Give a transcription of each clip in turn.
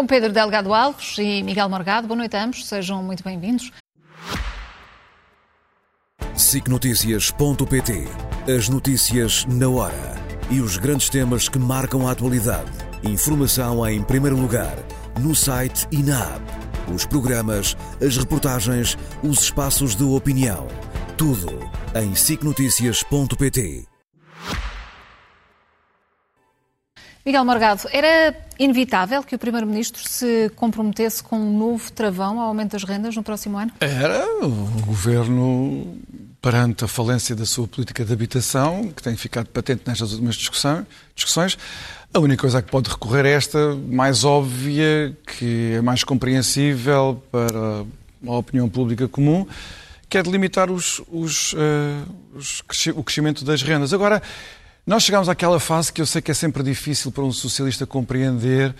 com Pedro Delgado Alves e Miguel Morgado. Boa noite a ambos, sejam muito bem-vindos. SICNotícias.pt As notícias na hora e os grandes temas que marcam a atualidade. Informação em primeiro lugar, no site e na app. Os programas, as reportagens, os espaços de opinião. Tudo em SICNotícias.pt Miguel Morgado, era inevitável que o Primeiro-Ministro se comprometesse com um novo travão ao aumento das rendas no próximo ano? Era. O Governo, perante a falência da sua política de habitação, que tem ficado patente nestas últimas discussões, a única coisa a que pode recorrer é esta mais óbvia, que é mais compreensível para a opinião pública comum, que é de limitar os, os, uh, os, o crescimento das rendas. Agora, nós chegamos àquela fase que eu sei que é sempre difícil para um socialista compreender,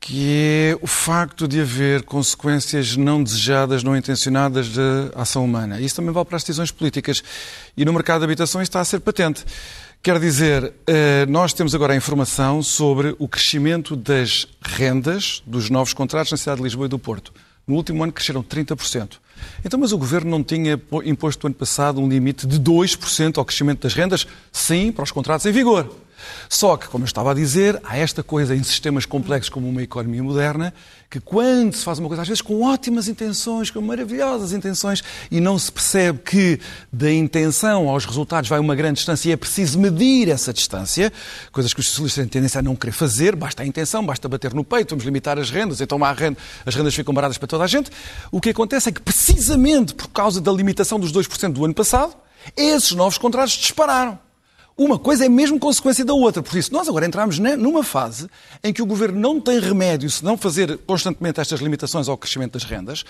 que é o facto de haver consequências não desejadas, não intencionadas da ação humana. Isso também vale para as decisões políticas. E no mercado de habitação isso está a ser patente. Quer dizer, eh, nós temos agora a informação sobre o crescimento das rendas dos novos contratos na cidade de Lisboa e do Porto. No último ano cresceram 30%. Então, mas o Governo não tinha imposto no ano passado um limite de 2% ao crescimento das rendas? Sim, para os contratos em vigor. Só que, como eu estava a dizer, há esta coisa em sistemas complexos como uma economia moderna, que quando se faz uma coisa, às vezes com ótimas intenções, com maravilhosas intenções, e não se percebe que da intenção aos resultados vai uma grande distância e é preciso medir essa distância, coisas que os socialistas têm tendência a não querer fazer, basta a intenção, basta bater no peito, vamos limitar as rendas, então renda, as rendas ficam baratas para toda a gente. O que acontece é que, precisamente por causa da limitação dos 2% do ano passado, esses novos contratos dispararam. Uma coisa é mesmo consequência da outra. Por isso, nós agora entramos numa fase em que o governo não tem remédio se não fazer constantemente estas limitações ao crescimento das rendas,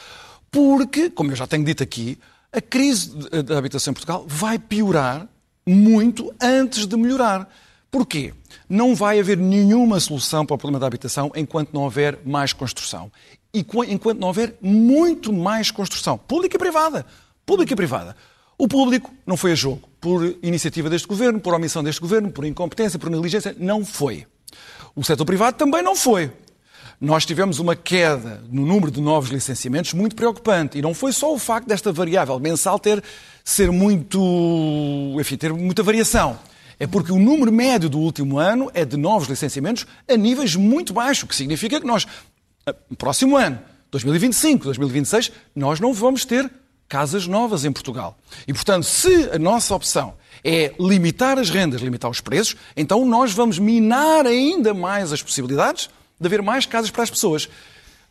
porque, como eu já tenho dito aqui, a crise da habitação em Portugal vai piorar muito antes de melhorar. Porquê? Não vai haver nenhuma solução para o problema da habitação enquanto não houver mais construção. E enquanto não houver muito mais construção, pública e privada. Pública e privada. O público não foi a jogo por iniciativa deste governo, por omissão deste governo, por incompetência, por negligência. Não foi. O setor privado também não foi. Nós tivemos uma queda no número de novos licenciamentos muito preocupante. E não foi só o facto desta variável mensal ter ser muito. enfim, ter muita variação. É porque o número médio do último ano é de novos licenciamentos a níveis muito baixos, o que significa que nós, no próximo ano, 2025, 2026, nós não vamos ter casas novas em Portugal. E, portanto, se a nossa opção é limitar as rendas, limitar os preços, então nós vamos minar ainda mais as possibilidades de haver mais casas para as pessoas.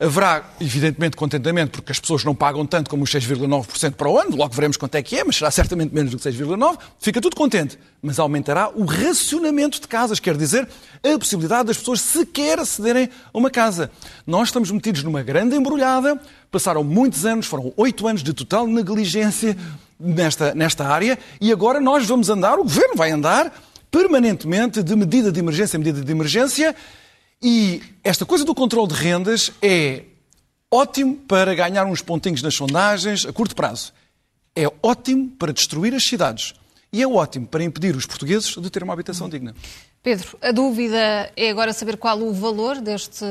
Haverá, evidentemente, contentamento, porque as pessoas não pagam tanto como os 6,9% para o ano, logo veremos quanto é que é, mas será certamente menos do que 6,9%, fica tudo contente. Mas aumentará o racionamento de casas, quer dizer, a possibilidade das pessoas sequer acederem a uma casa. Nós estamos metidos numa grande embrulhada, passaram muitos anos, foram oito anos de total negligência nesta, nesta área, e agora nós vamos andar, o Governo vai andar, permanentemente, de medida de emergência em medida de emergência, e esta coisa do controle de rendas é ótimo para ganhar uns pontinhos nas sondagens a curto prazo. É ótimo para destruir as cidades. E é ótimo para impedir os portugueses de ter uma habitação digna. Pedro, a dúvida é agora saber qual o valor deste,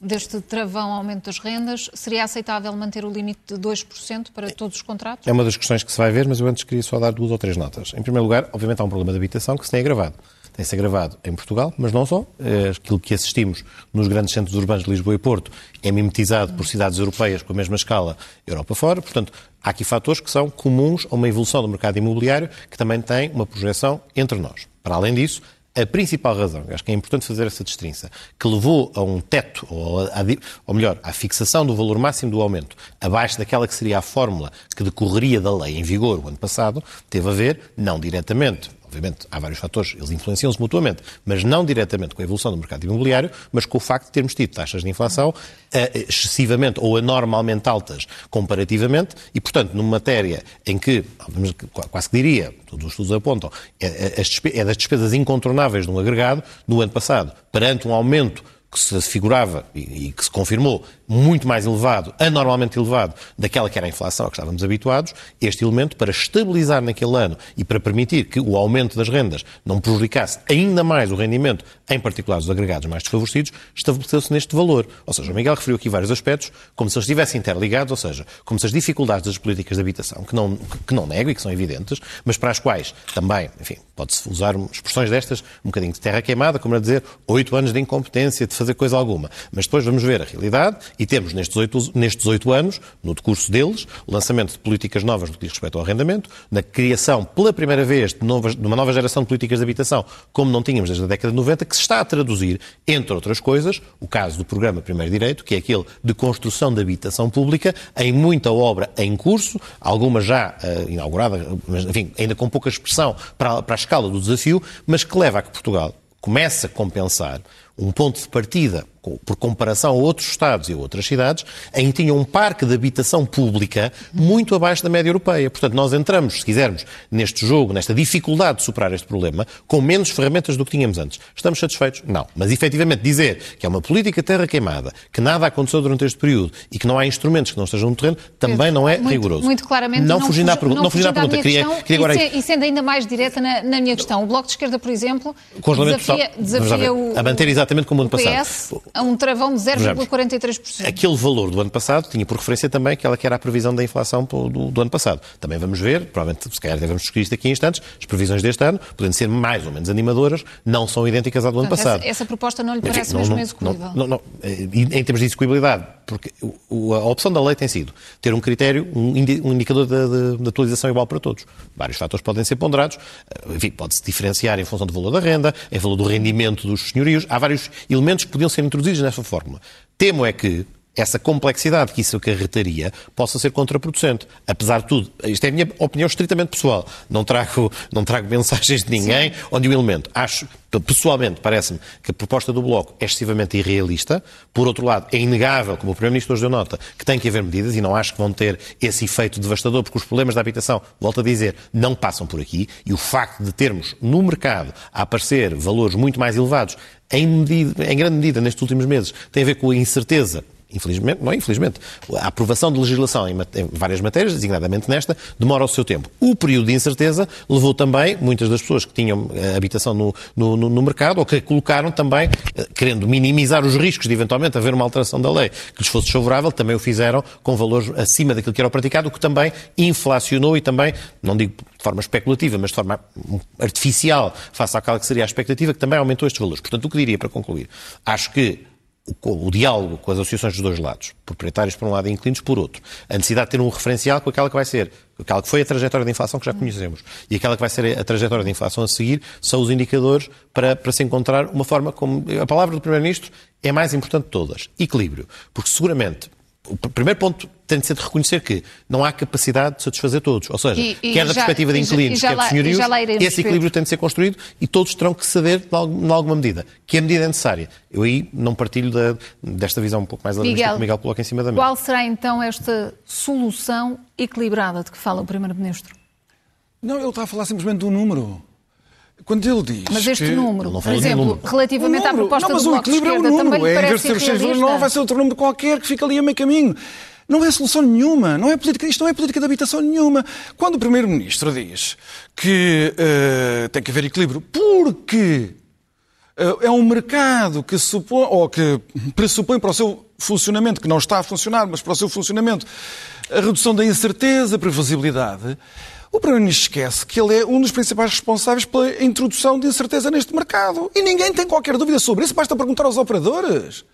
deste travão aumento das rendas. Seria aceitável manter o limite de 2% para todos os contratos? É uma das questões que se vai ver, mas eu antes queria só dar duas ou três notas. Em primeiro lugar, obviamente há um problema de habitação que se tem agravado tem-se agravado em Portugal, mas não só. É aquilo que assistimos nos grandes centros urbanos de Lisboa e Porto é mimetizado por cidades europeias com a mesma escala Europa fora. Portanto, há aqui fatores que são comuns a uma evolução do mercado imobiliário que também tem uma projeção entre nós. Para além disso, a principal razão, acho que é importante fazer essa distinção, que levou a um teto, ou, a, ou melhor, à fixação do valor máximo do aumento, abaixo daquela que seria a fórmula que decorreria da lei em vigor o ano passado, teve a ver, não diretamente, obviamente há vários fatores, eles influenciam-se mutuamente, mas não diretamente com a evolução do mercado imobiliário, mas com o facto de termos tido taxas de inflação uh, excessivamente ou anormalmente altas comparativamente e, portanto, numa matéria em que, quase que diria, todos os estudos apontam, é, é, é das despesas incontornáveis de um agregado, no ano passado, perante um aumento que se figurava e, e que se confirmou muito mais elevado, anormalmente elevado, daquela que era a inflação a que estávamos habituados, este elemento, para estabilizar naquele ano e para permitir que o aumento das rendas não prejudicasse ainda mais o rendimento, em particular dos agregados mais desfavorecidos, estabeleceu-se neste valor. Ou seja, o Miguel referiu aqui vários aspectos, como se eles estivessem interligados, ou seja, como se as dificuldades das políticas de habitação, que não, que não nego e que são evidentes, mas para as quais também, enfim, pode-se usar expressões destas, um bocadinho de terra queimada, como a dizer, oito anos de incompetência de fazer coisa alguma. Mas depois vamos ver a realidade e temos nestes oito, nestes oito anos, no decurso deles, lançamento de políticas novas no que diz respeito ao arrendamento, na criação, pela primeira vez, de, novas, de uma nova geração de políticas de habitação, como não tínhamos desde a década de 90, que se está a traduzir, entre outras coisas, o caso do programa Primeiro Direito, que é aquele de construção de habitação pública, em muita obra em curso, alguma já uh, inaugurada, mas, enfim, ainda com pouca expressão para, para a escala do desafio, mas que leva a que Portugal comece a compensar um ponto de partida por comparação a outros Estados e a outras cidades, em que tinha um parque de habitação pública muito abaixo da média europeia. Portanto, nós entramos, se quisermos, neste jogo, nesta dificuldade de superar este problema, com menos ferramentas do que tínhamos antes. Estamos satisfeitos? Não. Mas, efetivamente, dizer que é uma política terra queimada, que nada aconteceu durante este período e que não há instrumentos que não estejam no terreno, também não é muito, rigoroso. Muito claramente. Não, não fugindo à, pergunta. Não fugindo à pergunta. Queria, queria agora... e, sendo ainda mais direta na, na, minha questão, o Bloco de Esquerda, por exemplo, desafia, desafia o, a manter exatamente como o ano passado. A um travão de 0,43%. Aquele valor do ano passado tinha por referência também aquela que era a previsão da inflação do, do ano passado. Também vamos ver, provavelmente, se calhar devemos discutir isto aqui em instantes, as previsões deste ano, podendo ser mais ou menos animadoras, não são idênticas à do ano passado. Essa, essa, proposta não lhe parece Enfim, mesmo não, execuível? Não, não, em termos de execuibilidade, porque a opção da lei tem sido ter um critério, um indicador de, de, de atualização igual para todos. Vários fatores podem ser ponderados, enfim, pode-se diferenciar em função do valor da renda, em valor do rendimento dos senhorios. Há vários elementos que podiam ser introduzidos nessa fórmula. Temo é que essa complexidade que isso acarretaria possa ser contraproducente. Apesar de tudo, isto é a minha opinião estritamente pessoal. Não trago, não trago mensagens de ninguém Sim. ou de um elemento. Acho, pessoalmente, parece-me que a proposta do Bloco é excessivamente irrealista. Por outro lado, é inegável, como o Primeiro-Ministro hoje deu nota, que tem que haver medidas e não acho que vão ter esse efeito devastador, porque os problemas da habitação, volto a dizer, não passam por aqui. E o facto de termos no mercado a aparecer valores muito mais elevados, em, medida, em grande medida nestes últimos meses, tem a ver com a incerteza infelizmente, não é infelizmente, a aprovação de legislação em, várias matérias, designadamente nesta, demora o seu tempo. O período de incerteza levou também muitas das pessoas que tinham eh, habitação no, no, no mercado ou que colocaram também, eh, querendo minimizar os riscos de eventualmente haver uma alteração da lei que lhes fosse desfavorável, também o fizeram com valores acima daquilo que era o praticado, o que também inflacionou e também, não digo de forma especulativa, mas de forma artificial, face àquela que seria a expectativa, que também aumentou estes valores. Portanto, o que diria para concluir? Acho que o, o, diálogo com as associações dos dois lados, proprietários por um lado e inquilinos por outro, a necessidade de ter um referencial com aquela que vai ser, aquela que foi a trajetória de inflação que já conhecemos e aquela que vai ser a trajetória de inflação a seguir, são os indicadores para, para se encontrar uma forma como. A palavra do Primeiro-Ministro é mais importante de todas: equilíbrio. Porque seguramente o primeiro ponto tem de ser de reconhecer que não há capacidade de satisfazer todos. Ou seja, e, e quer da perspectiva de inquilinos, quer de senhorios, esse equilíbrio tem de ser construído e todos terão que ceder de alguma medida. Que a medida é necessária. Eu aí não partilho da, desta visão um pouco mais alarmista que o Miguel coloca em cima da mesa. Qual será então esta solução equilibrada de que fala o Primeiro-Ministro? Não, ele está a falar simplesmente do número. Quando ele diz. Mas este número, por exemplo, número. relativamente à proposta não, mas do Bloco de Esquerda, é um também lhe parece Em vez de ser 6,9 vai ser outro número qualquer que fica ali a meio caminho. Não é solução nenhuma. Não é política, isto não é política de habitação nenhuma. Quando o Primeiro-Ministro diz que uh, tem que haver equilíbrio porque uh, é um mercado que, supõe, ou que pressupõe para o seu funcionamento, que não está a funcionar, mas para o seu funcionamento, a redução da incerteza, a previsibilidade, o Primeiro-Ministro esquece que ele é um dos principais responsáveis pela introdução de incerteza neste mercado. E ninguém tem qualquer dúvida sobre isso, basta perguntar aos operadores.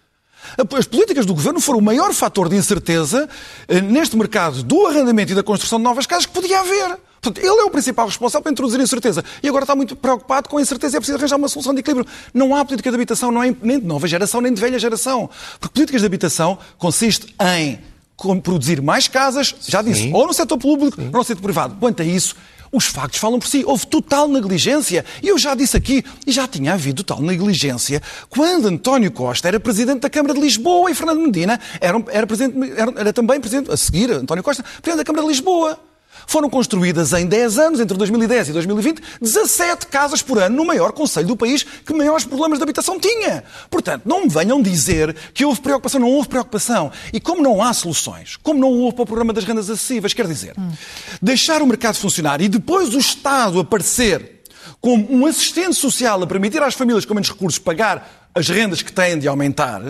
As políticas do governo foram o maior fator de incerteza eh, neste mercado do arrendamento e da construção de novas casas que podia haver. Portanto, ele é o principal responsável por introduzir incerteza. E agora está muito preocupado com a incerteza e é preciso arranjar uma solução de equilíbrio. Não há política de habitação, não é nem de nova geração, nem de velha geração. Porque políticas de habitação consiste em produzir mais casas, já disse, Sim. ou no setor público, Sim. ou no setor privado. Quanto a isso, os factos falam por si. Houve total negligência. E eu já disse aqui, e já tinha havido total negligência, quando António Costa era presidente da Câmara de Lisboa e Fernando Medina era, era, presidente, era, era também presidente, a seguir, António Costa, presidente da Câmara de Lisboa. Foram construídas em 10 anos, entre 2010 e 2020, 17 casas por ano no maior conselho do país que maiores problemas de habitação tinha. Portanto, não me venham dizer que houve preocupação. Não houve preocupação. E como não há soluções, como não houve para o programa das rendas acessíveis, quer dizer, hum. deixar o mercado funcionar e depois o Estado aparecer como um assistente social a permitir às famílias com menos recursos pagar as rendas que têm de aumentar,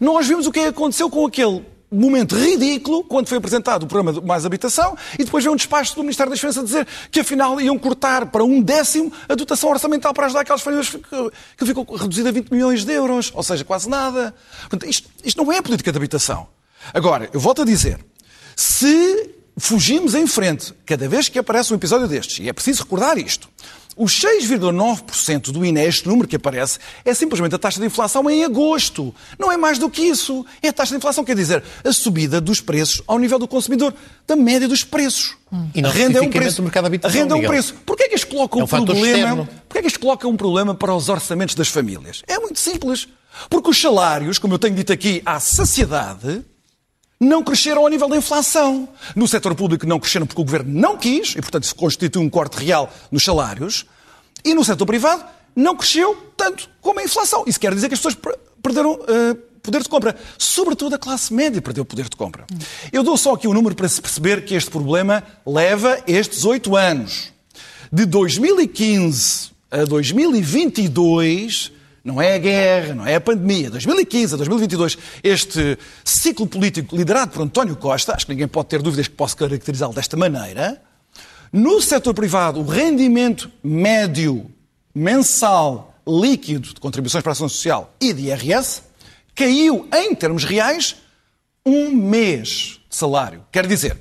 nós vimos o que aconteceu com aquele momento ridículo quando foi apresentado o programa de Mais Habitação e depois veio um despacho do Ministério da Defesa dizer que afinal iam cortar para um décimo a dotação orçamental para ajudar aquelas famílias que ficou reduzida a 20 milhões de euros, ou seja, quase nada. Portanto, isto, isto não é política de habitação. Agora, eu volto a dizer, se fugimos em frente cada vez que aparece um episódio destes, e é preciso recordar isto, os 6,9% do INE, este número que aparece, é simplesmente a taxa de inflação em agosto. Não é mais do que isso. É a taxa de inflação, quer dizer, a subida dos preços ao nível do consumidor, da média dos preços. Hum. E não renda é um preço. mercado renda é um preço. Porquê é que isto coloca é um, um problema? Porquê é que isto coloca um problema para os orçamentos das famílias? É muito simples. Porque os salários, como eu tenho dito aqui, à saciedade, não cresceram ao nível da inflação. No setor público não cresceram porque o governo não quis, e portanto se constitui um corte real nos salários. E no setor privado não cresceu tanto como a inflação. Isso quer dizer que as pessoas perderam uh, poder de compra. Sobretudo a classe média perdeu poder de compra. Eu dou só aqui um número para se perceber que este problema leva estes oito anos. De 2015 a 2022 não é a guerra, não é a pandemia. 2015 a 2022, este ciclo político liderado por António Costa, acho que ninguém pode ter dúvidas que posso caracterizá-lo desta maneira. No setor privado, o rendimento médio mensal líquido de contribuições para a ação social e de IRS caiu, em termos reais, um mês salário. Quer dizer,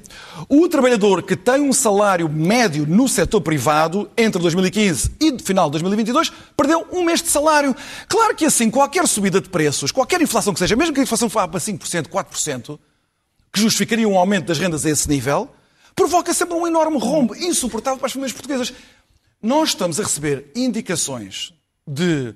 o trabalhador que tem um salário médio no setor privado entre 2015 e final de 2022 perdeu um mês de salário. Claro que assim, qualquer subida de preços, qualquer inflação que seja, mesmo que a inflação vá para 5%, 4%, que justificaria um aumento das rendas a esse nível, provoca sempre um enorme rombo insuportável para as famílias portuguesas. Nós estamos a receber indicações de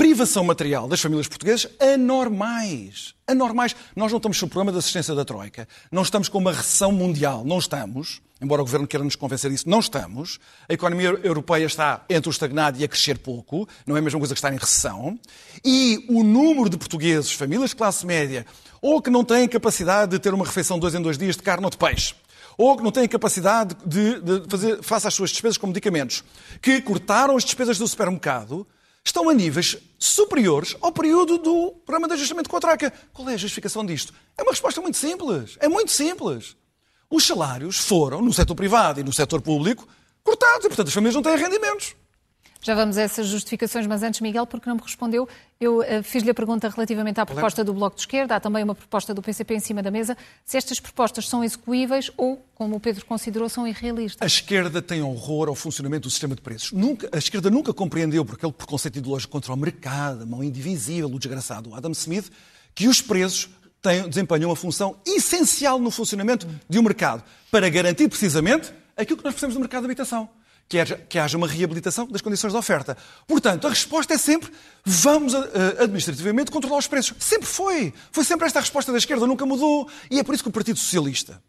privação material das famílias portuguesas anormais. Anormais. Nós não estamos sob o problema da assistência da Troika. Não estamos com uma recessão mundial. Não estamos. Embora o Governo queira nos convencer disso, não estamos. A economia europeia está entre o estagnado e a crescer pouco. Não é a mesma coisa que estar em recessão. E o número de portugueses, famílias de classe média, ou que não têm capacidade de ter uma refeição dois em dois dias de carne ou de peixe, ou que não têm capacidade de, de fazer face às suas despesas com medicamentos, que cortaram as despesas do supermercado, estão a níveis superiores ao período do programa de ajustamento com a troca. Qual é a justificação disto? É uma resposta muito simples. É muito simples. Os salários foram, no setor privado e no setor público, cortados e, portanto, as famílias não têm rendimentos. Já vamos a essas justificações, mas antes, Miguel, porque não me respondeu, eu uh, fiz-lhe a pergunta relativamente à proposta do Bloco de Esquerda, há também uma proposta do PCP em cima da mesa, se estas propostas são execuíveis ou, como o Pedro considerou, são irrealistas. A esquerda tem horror ao funcionamento do sistema de preços. Nunca, a esquerda nunca compreendeu, por aquele preconceito ideológico contra o mercado, a mão indivisível, o desgraçado Adam Smith, que os preços têm, desempenham uma função essencial no funcionamento de um mercado, para garantir precisamente aquilo que nós precisamos do mercado de habitação que haja, que haja uma reabilitação das condições de oferta. Portanto, a resposta é sempre vamos uh, administrativamente controlar os preços. Sempre foi. Foi sempre esta a resposta da esquerda, nunca mudou. E é por isso que o Partido Socialista,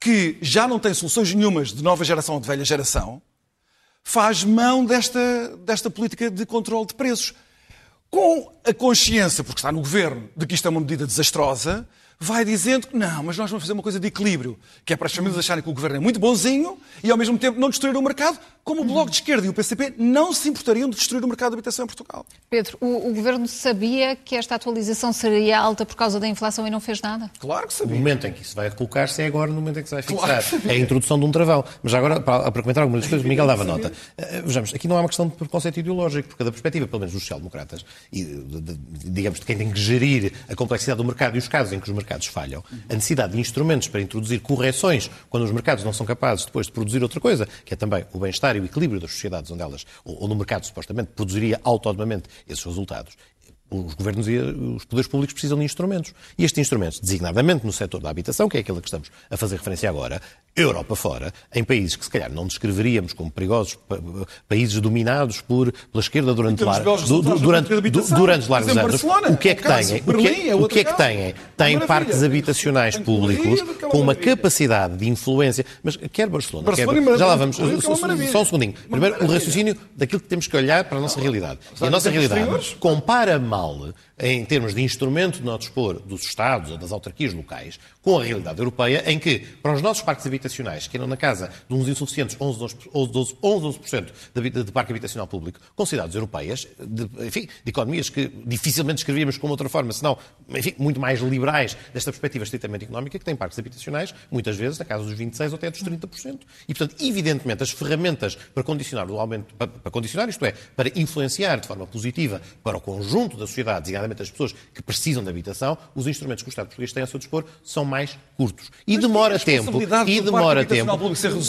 que já não tem soluções nenhumas de nova geração ou de velha geração, faz mão desta, desta política de controle de preços. Com a consciência, porque está no governo, de que isto é uma medida desastrosa, vai dizendo que não, mas nós vamos fazer uma coisa de equilíbrio, que é para as famílias acharem que o governo é muito bonzinho e ao mesmo tempo não destruir o mercado, como o Bloco de Esquerda e o PCP não se importariam de destruir o mercado de habitação em Portugal. Pedro, o, o governo sabia que esta atualização seria alta por causa da inflação e não fez nada? Claro que sabia. O momento em que isso vai colocar-se é agora, no momento em que se vai fixar. Claro. É a introdução de um travão. Mas agora, para, para comentar algumas das coisas, Miguel dava nota. Uh, vejamos, aqui não há uma questão de preconceito ideológico, porque da perspectiva, pelo menos dos social-democratas, e de, de, digamos, de quem tem que gerir a complexidade do mercado e os casos em que os mercados falham, a necessidade de instrumentos para introduzir correções quando os mercados não são capazes depois de produzir outra coisa, que é também o bem-estar e o equilíbrio das sociedades onde elas, ou, no mercado supostamente, produziria autonomamente esses resultados. Os governos e os poderes públicos precisam de instrumentos. E estes instrumentos, designadamente no setor da habitação, que é aquele que estamos a fazer referência agora, Europa fora, em países que se calhar não descreveríamos como perigosos, países dominados por, pela esquerda durante, lar, du, durante, durante largos anos, o que é que têm? O que, é, o que é que têm? Têm parques habitacionais públicos com uma capacidade de influência, mas quer Barcelona, quer, já lá vamos, é só um segundinho. Primeiro, o raciocínio daquilo que temos que olhar para a nossa realidade. E a nossa realidade compara mal em termos de instrumento de não dispor dos Estados ou das autarquias locais, com a realidade europeia, em que, para os nossos parques habitacionais, que eram na casa de uns insuficientes 11, 12, 12, 11, 12% de, de, parque habitacional público, com cidades europeias, de, enfim, de economias que dificilmente escrevíamos como outra forma, senão, enfim, muito mais liberais desta perspectiva estritamente económica, que têm parques habitacionais, muitas vezes, na casa dos 26% ou até dos 30%. E, portanto, evidentemente, as ferramentas para condicionar o aumento, para, para condicionar, isto é, para influenciar de forma positiva para o conjunto da sociedade, nomeadamente as pessoas que precisam de habitação, os instrumentos que o Estado português tem a seu dispor são mais curtos. E Mas demora tempo. E demora tempo.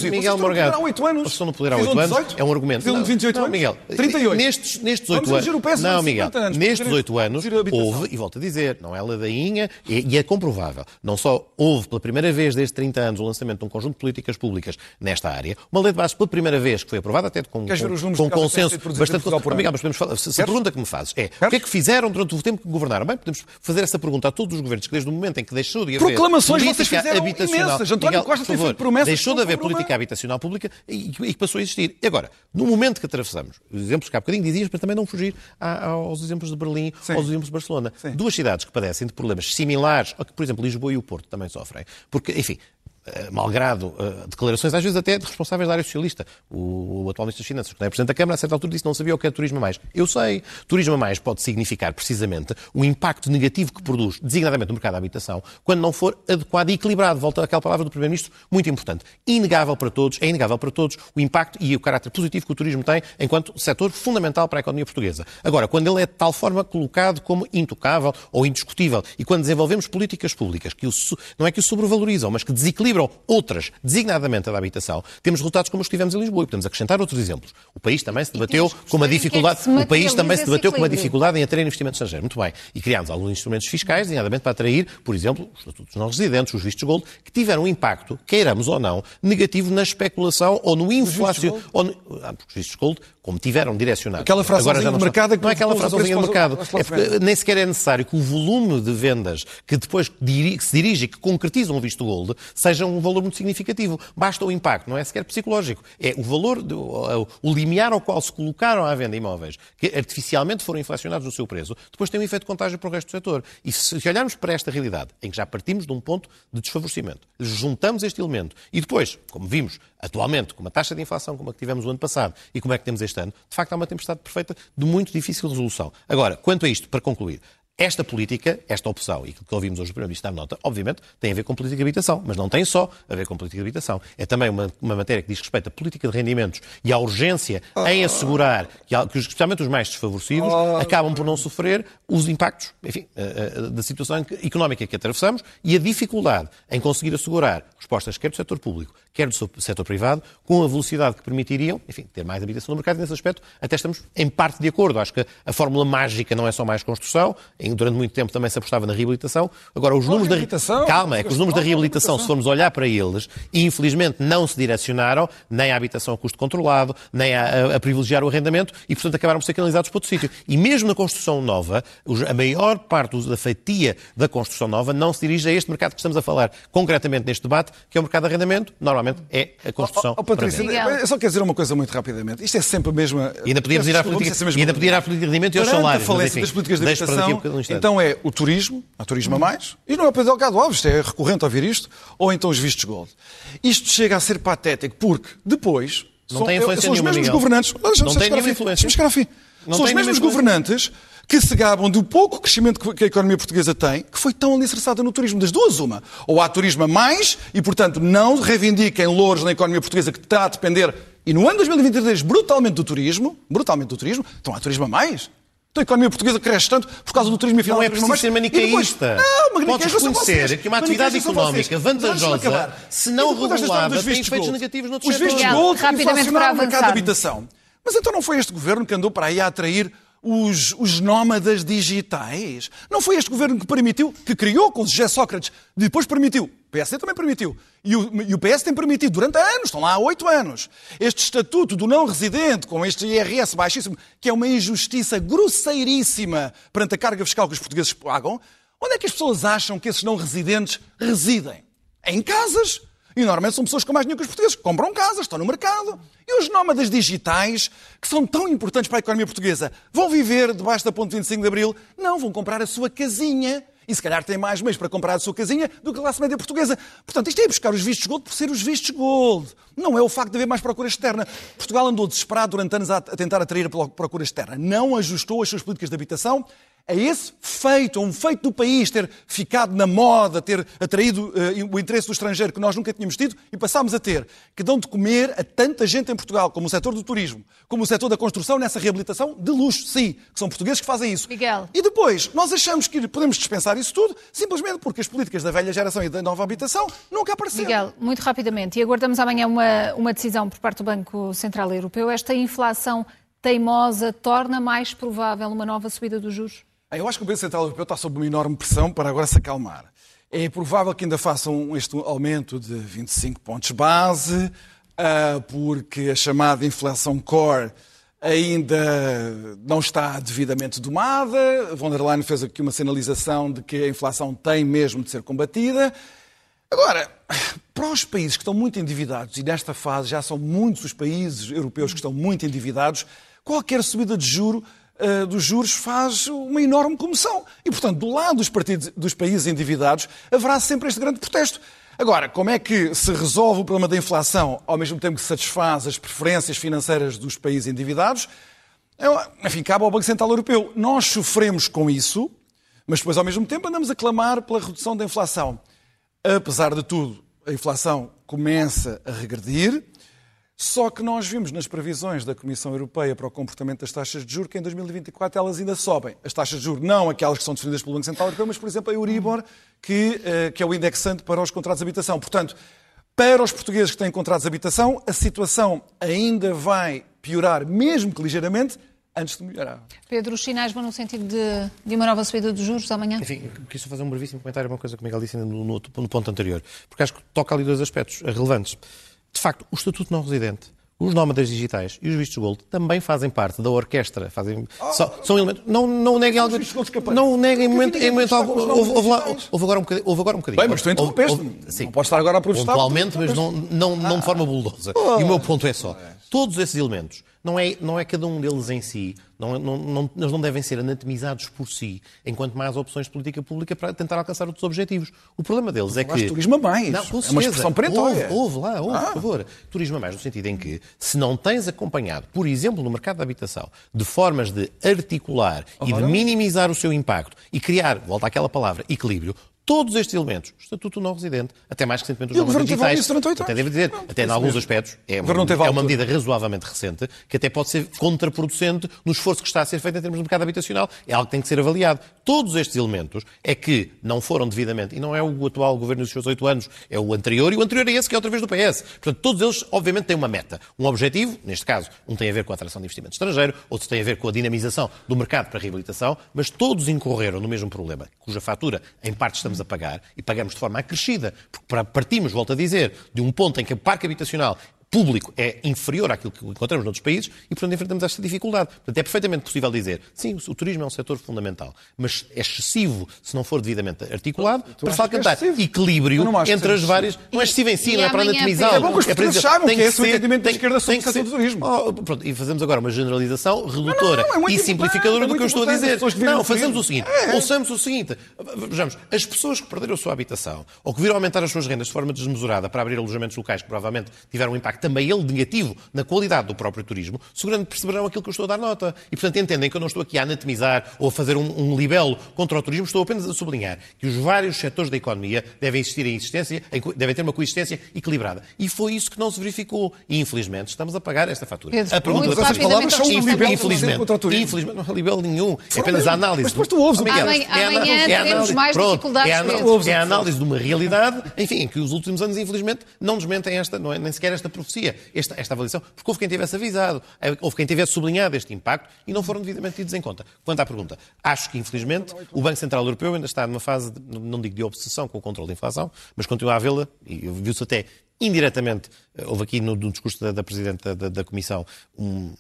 Miguel Morgado. Estão 8 anos. Estão no poder há 8 anos. É um argumento. Não, 28 não, Miguel. 38. Nestes, nestes 8 anos. Não, Miguel. Nestes 8 anos houve, e volto a dizer, não é ladainha, e é comprovável. Não só houve pela primeira vez desde 30 anos o lançamento de um conjunto de políticas públicas nesta área, uma lei de base pela primeira vez que foi aprovada até com, com, com consenso bastante. Miguel, mas podemos falar. Se a pergunta que me fazes é o que é que fizeram durante o tempo que governaram? Bem, podemos fazer essa pergunta a todos os governos que desde o momento em que deixou de haver Proclamações política habitacional, imensas. António Costa por favor, promessas deixou de haver política habitacional pública e, e que passou a existir. E agora, no momento que atravessamos, os exemplos que há bocadinho dizias, para também não fugir aos exemplos de Berlim, Sim. aos exemplos de Barcelona, Sim. duas cidades que padecem de problemas similares, ao que, por exemplo, Lisboa e o Porto também sofrem, porque, enfim, malgrado uh, declarações, às vezes até de responsáveis da área socialista. O, o atual Ministro das Finanças, que é Presidente da Câmara, a certa altura disse que não sabia o que é turismo a mais. Eu sei. Turismo a mais pode significar, precisamente, o impacto negativo que produz, designadamente no mercado da habitação, quando não for adequado e equilibrado. Volta àquela palavra do Primeiro-Ministro, muito importante. Inegável para todos, é inegável para todos o impacto e o caráter positivo que o turismo tem enquanto setor fundamental para a economia portuguesa. Agora, quando ele é de tal forma colocado como intocável ou indiscutível e quando desenvolvemos políticas públicas que o, não é que o sobrevalorizam, mas que desequilibram outras, designadamente a da habitação, temos resultados como os que tivemos em Lisboa. E podemos acrescentar outros exemplos. O país também se debateu com uma dificuldade, é o país também se debateu com uma dificuldade em atrair investimento estrangeiro. Muito bem. E criámos alguns instrumentos fiscais, designadamente para atrair, por exemplo, os estatutos não residentes, os vistos gold, que tiveram um impacto, queiramos ou não, negativo na especulação ou no inflação. Ou no, ah, os vistos gold, como tiveram direcionado. Aquela frasezinha do mercado é que não é aquela frasezinha do mercado. É porque nem sequer é necessário que o volume de vendas que depois que se dirige e que concretizam o visto gold seja um valor muito significativo. Basta o impacto, não é sequer psicológico. É o valor, de, o, limiar ao qual se colocaram à venda imóveis, que artificialmente foram inflacionados no seu preço, depois tem um efeito contágio para o resto do setor. E se olharmos para esta realidade, em que já partimos de um ponto de desfavorecimento, juntamos este elemento e depois, como vimos atualmente, com uma taxa de inflação como a que tivemos o ano passado e como é que temos este ano, de facto há uma tempestade perfeita de muito difícil resolução. Agora, quanto a isto, para concluir, esta política, esta opção, e que ouvimos hoje do Primeiro-Ministro dar nota, obviamente tem a ver com política de habitação, mas não tem só a ver com política de habitação. É também uma, uma matéria que diz respeito à política de rendimentos e à urgência em assegurar que, especialmente os mais desfavorecidos, acabam por não sofrer os impactos enfim, eh, eh, da situação económica que atravessamos e a dificuldade em conseguir assegurar respostas quer do setor público, quer do setor privado, com a velocidade que permitiriam, enfim, ter mais habitação no mercado. E nesse aspecto, até estamos em parte de acordo. Acho que a fórmula mágica não é só mais construção. Durante muito tempo também se apostava na reabilitação. Agora, os números da calma, é que os números da reabilitação, se formos olhar para eles, infelizmente não se direcionaram nem à habitação a custo controlado, nem a, a privilegiar o arrendamento e, portanto, acabaram por ser canalizados para outro sítio. E mesmo na construção nova, a maior parte da fatia da construção nova não se dirige a este mercado que estamos a falar concretamente neste debate, que é o mercado de arrendamento, normalmente é a construção. Oh, oh, Patrícia, eu só quero dizer uma coisa muito rapidamente. Isto é sempre a mesma. E ainda podíamos ir à política, e ainda podia ir à política de rendimento e aos salários. a falência das políticas de habitação, então é o turismo, a turismo a mais, e não é o Pedro Delgado Alves, é recorrente ouvir isto, ou então os vistos gold. Isto chega a ser patético porque depois. Não são, tem influência são os mesmos Miguel. governantes. Não tem nenhuma influência. São os mesmos governantes que se gabam do pouco crescimento que a economia portuguesa tem, que foi tão alicerçada no turismo. Das duas, uma. Ou há turismo a mais e, portanto, não reivindiquem louros na economia portuguesa que está a depender, e no ano 2023, brutalmente do turismo, brutalmente do turismo, então há turismo a mais? Então a economia portuguesa cresce tanto por causa do turismo e final Não é preciso ser manicaísta. Não, Podes reconhecer que uma atividade económica vantajosa, se não regulada, tem efeitos negativos noutros setores. Os vistos gold inflacionaram o mercado de habitação. Mas então não foi este governo que andou para aí a atrair os, os nómadas digitais. Não foi este governo que permitiu, que criou com José Sócrates, depois permitiu. O PSD também permitiu. E o, e o PS tem permitido durante anos, estão lá há oito anos. Este estatuto do não residente, com este IRS baixíssimo, que é uma injustiça grosseiríssima perante a carga fiscal que os portugueses pagam. Onde é que as pessoas acham que esses não residentes residem? Em casas. E normalmente são pessoas com mais dinheiro que os portugueses, que compram casas, estão no mercado. E os nómadas digitais, que são tão importantes para a economia portuguesa, vão viver debaixo da ponte 25 de Abril? Não, vão comprar a sua casinha. E se calhar têm mais meios para comprar a sua casinha do que a classe média portuguesa. Portanto, isto é buscar os vistos gold por ser os vistos gold. Não é o facto de haver mais procura externa. Portugal andou desesperado durante anos a tentar atrair a procura externa. Não ajustou as suas políticas de habitação a esse feito, a um feito do país ter ficado na moda, ter atraído uh, o interesse do estrangeiro que nós nunca tínhamos tido e passámos a ter, que dão de comer a tanta gente em Portugal, como o setor do turismo, como o setor da construção, nessa reabilitação de luxo, sim, que são portugueses que fazem isso. Miguel. E depois, nós achamos que podemos dispensar isso tudo, simplesmente porque as políticas da velha geração e da nova habitação nunca apareceram. Miguel, muito rapidamente, e aguardamos amanhã uma, uma decisão por parte do Banco Central Europeu, esta inflação teimosa torna mais provável uma nova subida dos juros? Eu acho que o Banco Central Europeu está sob uma enorme pressão para agora se acalmar. É provável que ainda façam este aumento de 25 pontos base, ah, porque a chamada inflação core ainda não está devidamente domada. Von der Leyen fez aqui uma sinalização de que a inflação tem mesmo de ser combatida. Agora, para os países que estão muito endividados, e nesta fase já são muitos os países europeus que estão muito endividados, qualquer subida de juro uh, dos juros faz uma enorme comoção. E, portanto, do lado dos, partidos, dos países endividados, haverá sempre este grande protesto. Agora, como é que se resolve o problema da inflação ao mesmo tempo que satisfaz as preferências financeiras dos países endividados? É, enfim, cabe ao Banco Central Europeu. Nós sofremos com isso, mas depois, ao mesmo tempo, andamos a clamar pela redução da inflação. Apesar de tudo, a inflação começa a regredir. Só que nós vimos nas previsões da Comissão Europeia para o comportamento das taxas de juros que em 2024 elas ainda sobem. As taxas de juros, não aquelas que são definidas pelo Banco Central Europeu, mas, por exemplo, a Euribor, que, eh, que é o indexante para os contratos de habitação. Portanto, para os portugueses que têm contratos de habitação, a situação ainda vai piorar, mesmo que ligeiramente, antes de melhorar. Pedro, os sinais vão no sentido de, de uma nova subida dos juros amanhã? Enfim, quis fazer um brevíssimo comentário, uma coisa que o Miguel disse no, no, no ponto anterior, porque acho que toca ali dois aspectos relevantes. De facto, o Estatuto Não Residente, os nómadas digitais e os vistos gold também fazem parte da orquestra. Fazem, oh, só, são elementos. Não, não neguem algo. Não neguem em momento, em momento algum. Houve, houve, lá, houve, agora um bocadinho. Houve agora um bocadinho. Bem, mas tu interrompeste. Não posso estar agora a protestar. Pontualmente, mas não, não, não de forma buldosa. Oh. E o meu ponto é só. Todos esses elementos não é, não é cada um deles em si, não, não, não, eles não devem ser anatomizados por si, enquanto mais opções de política pública para tentar alcançar outros objetivos. O problema deles é que... turismo a mais. Não, com certeza. É uma expressão perentória. Houve, lá, houve, ah. por favor. Turismo a mais, no sentido em que, se não tens acompanhado, por exemplo, no mercado da habitação, de formas de articular e de minimizar o seu impacto e criar, volta àquela palavra, equilíbrio, todos estes elementos, estatuto não residente, até mais recentemente os nomes digitais, até devo dizer, não, até em alguns aspectos, é uma, é uma medida razoavelmente recente, que até pode ser contraproducente no esforço que está a ser feito em termos de mercado habitacional. É algo que tem que ser avaliado. Todos estes elementos é que não foram devidamente, e não é o atual governo dos seus oito anos, é o anterior, e o anterior é esse que é outra vez do PS. Portanto, todos eles, obviamente, têm uma meta, um objetivo, neste caso, um tem a ver com a atração de investimento estrangeiro, outro tem a ver com a dinamização do mercado para a reabilitação, mas todos incorreram no mesmo problema, cuja fatura, em parte, estamos a pagar e pagamos de forma acrescida, porque partimos, volto a dizer, de um ponto em que o parque habitacional público é inferior àquilo que encontramos noutros países e, portanto, enfrentamos esta dificuldade. Portanto, é perfeitamente possível dizer, sim, o turismo é um setor fundamental, mas é excessivo se não for devidamente articulado tu, para se alcançar é equilíbrio entre as várias... Não é excessivo em si, não é para anatomizar. É bom que os portugueses saibam que é esse o entendimento da esquerda sobre o setor do turismo. Oh, pronto, e fazemos agora uma generalização redutora não, não, é e simplificadora é do que eu estou a dizer. Não, fazemos o seguinte, é. ouçamos o seguinte, vejamos, as pessoas que perderam a sua habitação ou que viram aumentar as suas rendas de forma desmesurada para abrir alojamentos locais que provavelmente tiveram um impacto também ele negativo na qualidade do próprio turismo, seguramente perceberão aquilo que eu estou a dar nota. E, portanto, entendem que eu não estou aqui a anatomizar ou a fazer um, um libelo contra o turismo, estou apenas a sublinhar que os vários setores da economia devem existir em existência, devem ter uma coexistência equilibrada. E foi isso que não se verificou. E, infelizmente, estamos a pagar esta fatura. Pedro, a pergunta dessas palavras são um libelo infelizmente, contra o turismo. Infelizmente, não há libelo nenhum. É apenas a análise. Mas depois tu ouves, Miguel. Amanhã, é amanhã é teremos mais pronto, dificuldades. É a, é a análise de uma realidade, enfim, em que os últimos anos, infelizmente, não nos mentem esta, não é, nem sequer esta beneficia esta, esta avaliação, porque houve quem tivesse avisado, houve quem tivesse sublinhado este impacto e não foram devidamente tidos em conta. Quanto à pergunta, acho que, infelizmente, o Banco Central Europeu ainda está numa fase, de, não digo de obsessão com o controle da inflação, mas continua a vê-la, e viu-se até indiretamente, houve aqui no, no discurso da, da Presidente da, da Comissão um,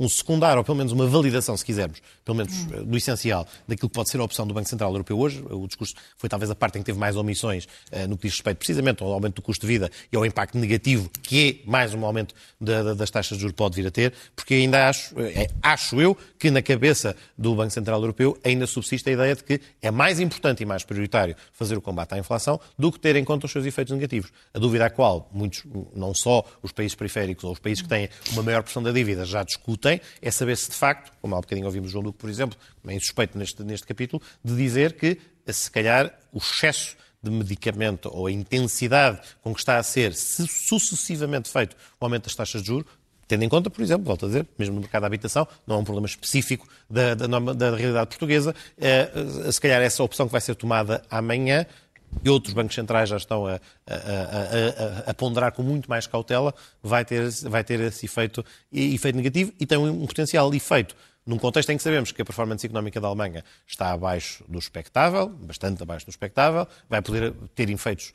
um secundário, ou pelo menos uma validação, se quisermos, pelo menos hum. do essencial, daquilo que pode ser a opção do Banco Central Europeu hoje. O discurso foi talvez a parte em que teve mais omissões uh, no que diz respeito precisamente ao aumento do custo de vida e ao impacto negativo que é mais um aumento da, da, das taxas de juros pode vir a ter, porque ainda acho, é, acho eu que na cabeça do Banco Central Europeu ainda subsiste a ideia de que é mais importante e mais prioritário fazer o combate à inflação do que ter em conta os seus efeitos negativos. A dúvida a qual muitos, não só os países periféricos ou os países que têm uma maior pressão da dívida já discutem, tem é saber se de facto, como há bocadinho ouvimos João Duque, por exemplo, também suspeito neste, neste capítulo, de dizer que, se calhar, o excesso de medicamento ou a intensidade com que está a ser sucessivamente feito o aumento das taxas de juros, tendo em conta, por exemplo, volto a dizer, mesmo no mercado da habitação, não é um problema específico da, da, da realidade portuguesa, é, se calhar essa opção que vai ser tomada amanhã e outros bancos centrais já estão a, a, a, a, ponderar com muito mais cautela, vai ter, vai ter esse efeito, efeito negativo e tem um potencial efeito num contexto em que sabemos que a performance económica da Alemanha está abaixo do expectável, bastante abaixo do expectável, vai poder ter efeitos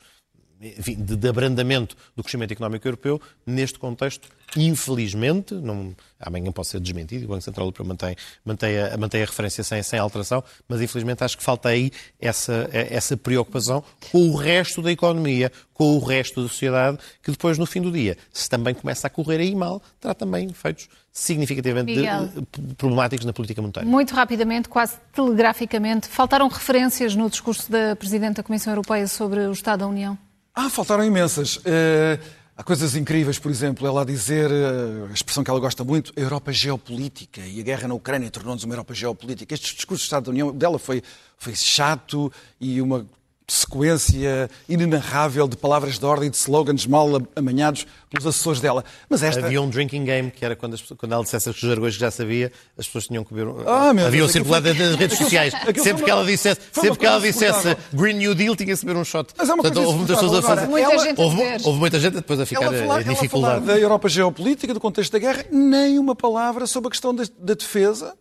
enfim, de, de, abrandamento do crescimento económico europeu, neste contexto, infelizmente, não, amanhã pode ser desmentido, o Banco Central Europeu mantém, mantém, a, mantém a referência sem, sem alteração, mas infelizmente acho que falta aí essa, essa preocupação com o resto da economia, com o resto da sociedade, que depois, no fim do dia, se também começa a correr aí mal, terá também efeitos significativamente de, problemáticos na política monetária. Muito rapidamente, quase telegraficamente, faltaram referências no discurso da Presidente da Comissão Europeia sobre o Estado da União? Ah, faltaram imensas. Uh, há coisas incríveis, por exemplo, ela a dizer, uh, a expressão que ela gosta muito, a Europa geopolítica, e a guerra na Ucrânia tornou-nos uma Europa geopolítica. Este discurso do Estado da União dela foi, foi chato e uma sequência inenarrável de palavras de ordem, de slogans mal amanhados pelos assessores dela. Mas esta... Havia um drinking game, que era quando, as, quando ela dissesse os jargões que já sabia, as pessoas tinham que beber... Ah, Havia um circulado foi... nas redes sociais. sempre que ela dissesse, sempre que ela dissesse Green New Deal, tinha que beber um shot. Mas é uma Portanto, houve muitas pessoas a fazer... Muita ela... gente houve, houve, muita gente depois a ficar ela falar, em dificuldade. Ela da Europa geopolítica, do contexto da guerra, nem uma palavra sobre a questão da, da defesa,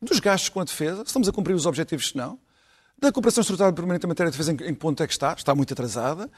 dos gastos com a defesa, se estamos a cumprir os objetivos, se não da cooperação estruturada permanente em matéria de defesa, em, que ponto é que está? Está muito atrasada.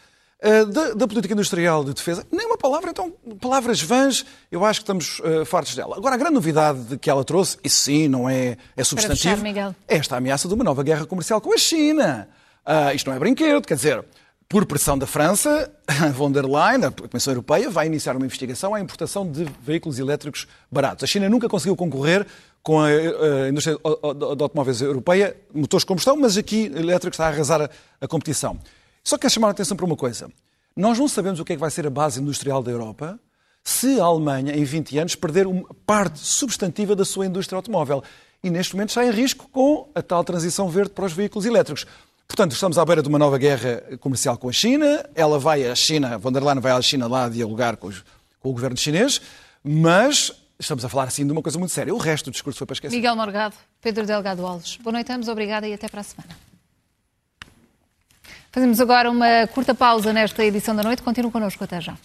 Uh, da, da, política industrial de defesa, nem uma palavra, então, palavras vãs, eu acho que estamos uh, fartos dela. Agora, a grande novidade que ela trouxe, e sim, não é, é substantivo, fechar, é esta ameaça de uma nova guerra comercial com a China. Uh, isto não é brinquedo, quer dizer, por pressão da França, von der Leyen, a Comissão Europeia, vai iniciar uma investigação à importação de veículos elétricos baratos. A China nunca conseguiu concorrer com a, a indústria de automóveis europeia, motores de combustão, mas aqui elétrico está a arrasar a, a competição. Só quero chamar a atenção para uma coisa. Nós não sabemos o que é que vai ser a base industrial da Europa se a Alemanha, em 20 anos, perder uma parte substantiva da sua indústria automóvel. E neste momento está em risco com a tal transição verde para os veículos elétricos. Portanto, estamos à beira de uma nova guerra comercial com a China. Ela vai à China, von der Leyen vai à China lá dialogar com, os, com o governo chinês, mas estamos a falar assim de uma coisa muito séria. O resto do discurso foi para esquecer. Miguel Morgado, Pedro Delgado Alves. Boa noite ambos, obrigada e até para a semana. Fazemos agora uma curta pausa nesta edição da noite. Continuem connosco até já.